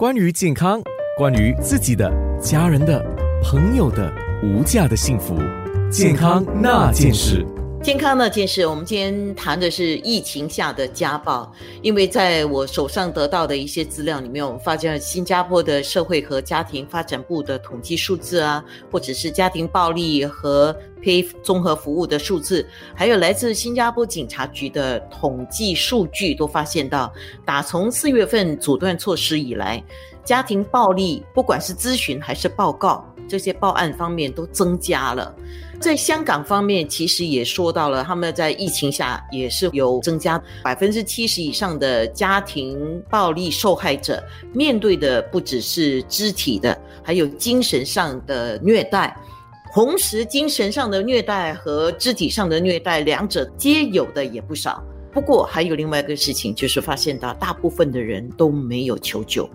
关于健康，关于自己的、家人的、朋友的无价的幸福，健康那件事。健康那件事，我们今天谈的是疫情下的家暴。因为在我手上得到的一些资料里面，我们发现新加坡的社会和家庭发展部的统计数字啊，或者是家庭暴力和 p 综合服务的数字，还有来自新加坡警察局的统计数据，都发现到，打从四月份阻断措施以来，家庭暴力不管是咨询还是报告，这些报案方面都增加了。在香港方面，其实也说到了，他们在疫情下也是有增加百分之七十以上的家庭暴力受害者面对的不只是肢体的，还有精神上的虐待。同时，精神上的虐待和肢体上的虐待两者皆有的也不少。不过，还有另外一个事情，就是发现到大部分的人都没有求救。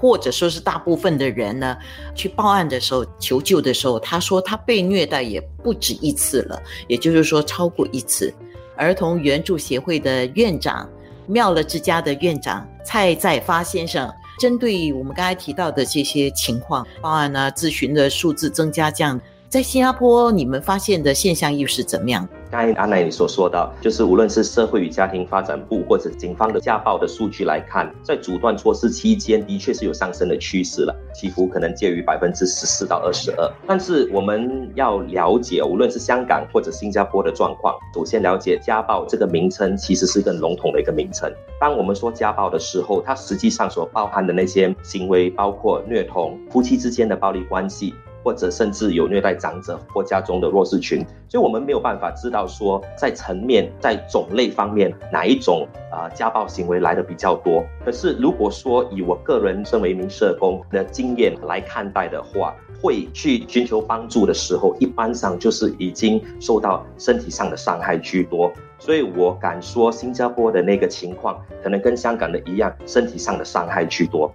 或者说是大部分的人呢，去报案的时候、求救的时候，他说他被虐待也不止一次了，也就是说超过一次。儿童援助协会的院长、妙乐之家的院长蔡在发先生，针对我们刚才提到的这些情况，报案呢、咨询的数字增加，这样在新加坡你们发现的现象又是怎么样？刚才阿奶你所说到，就是无论是社会与家庭发展部或者警方的家暴的数据来看，在阻断措施期间，的确是有上升的趋势了，起伏可能介于百分之十四到二十二。但是我们要了解，无论是香港或者新加坡的状况，首先了解家暴这个名称其实是更笼统的一个名称。当我们说家暴的时候，它实际上所包含的那些行为，包括虐童、夫妻之间的暴力关系。或者甚至有虐待长者或家中的弱势群，所以我们没有办法知道说在层面在种类方面哪一种啊家暴行为来的比较多。可是如果说以我个人身为一名社工的经验来看待的话，会去寻求帮助的时候，一般上就是已经受到身体上的伤害居多。所以我敢说，新加坡的那个情况可能跟香港的一样，身体上的伤害居多。